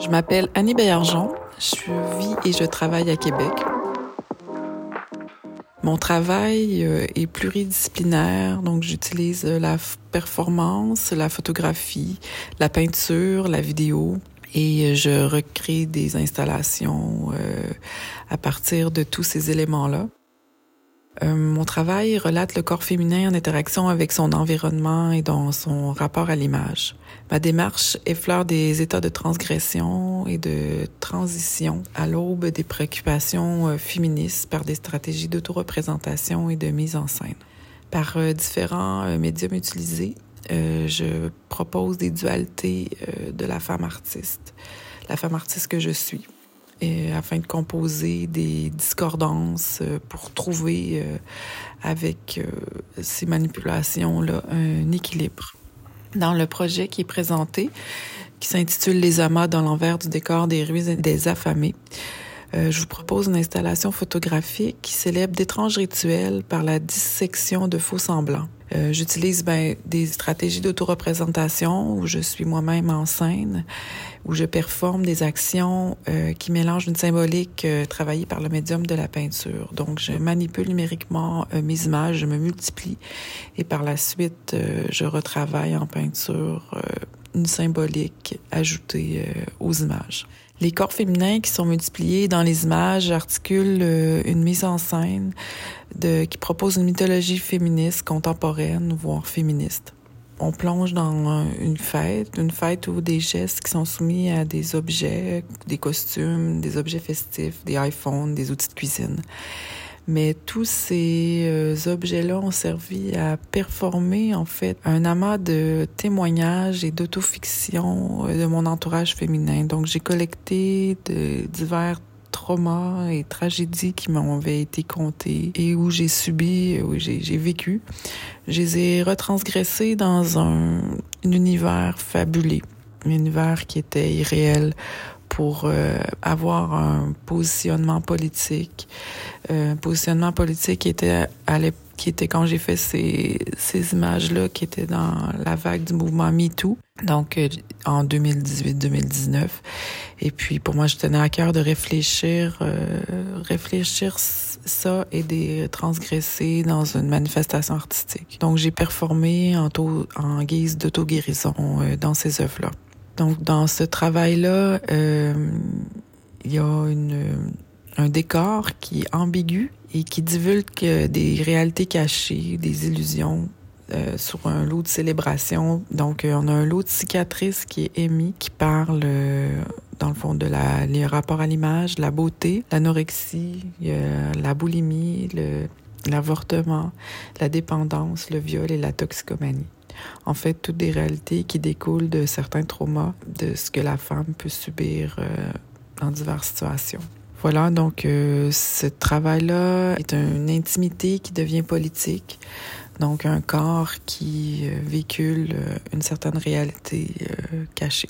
Je m'appelle Annie Bayargent. Je vis et je travaille à Québec. Mon travail euh, est pluridisciplinaire, donc j'utilise la performance, la photographie, la peinture, la vidéo, et je recrée des installations euh, à partir de tous ces éléments-là. Euh, mon travail relate le corps féminin en interaction avec son environnement et dans son rapport à l'image. Ma démarche effleure des états de transgression et de transition à l'aube des préoccupations euh, féministes par des stratégies d'autoreprésentation et de mise en scène. Par euh, différents médiums utilisés, je propose des dualités de la femme artiste, la femme artiste que je suis afin de composer des discordances euh, pour trouver euh, avec euh, ces manipulations-là un équilibre. Dans le projet qui est présenté, qui s'intitule Les amas dans l'envers du décor des rues des affamés, je vous propose une installation photographique qui célèbre d'étranges rituels par la dissection de faux semblants. Euh, j'utilise ben, des stratégies d'autoreprésentation où je suis moi-même en scène, où je performe des actions euh, qui mélangent une symbolique euh, travaillée par le médium de la peinture. Donc, je manipule numériquement mes images, je me multiplie et par la suite, je retravaille en peinture une symbolique ajoutée aux images. Les corps féminins qui sont multipliés dans les images articulent euh, une mise en scène de, qui propose une mythologie féministe, contemporaine, voire féministe. On plonge dans une fête, une fête où des gestes qui sont soumis à des objets, des costumes, des objets festifs, des iPhones, des outils de cuisine. Mais tous ces euh, objets-là ont servi à performer en fait un amas de témoignages et d'autofiction euh, de mon entourage féminin. Donc j'ai collecté de divers traumas et tragédies qui m'avaient été contées et où j'ai subi, où j'ai vécu. Je les ai retransgressés dans un, un univers fabulé, un univers qui était irréel pour euh, avoir un positionnement politique. Euh, positionnement politique qui était à qui était quand j'ai fait ces, ces images-là, qui étaient dans la vague du mouvement MeToo, donc euh, en 2018-2019. Et puis pour moi, je tenais à cœur de réfléchir, réfléchir ça et de transgresser dans une manifestation artistique. Donc j'ai performé en, en guise d'auto-guérison dans ces œuvres-là. Donc, dans ce travail-là, euh, il y a une, un décor qui est ambigu et qui divulgue des réalités cachées, des illusions euh, sur un lot de célébration. Donc, euh, on a un lot de cicatrices qui est émis, qui parle, euh, dans le fond, de la, les rapports à l'image, la beauté, l'anorexie, la boulimie, l'avortement, la dépendance, le viol et la toxicomanie. En fait, toutes des réalités qui découlent de certains traumas, de ce que la femme peut subir euh, dans diverses situations. Voilà, donc euh, ce travail-là est une intimité qui devient politique, donc un corps qui euh, véhicule une certaine réalité cachée.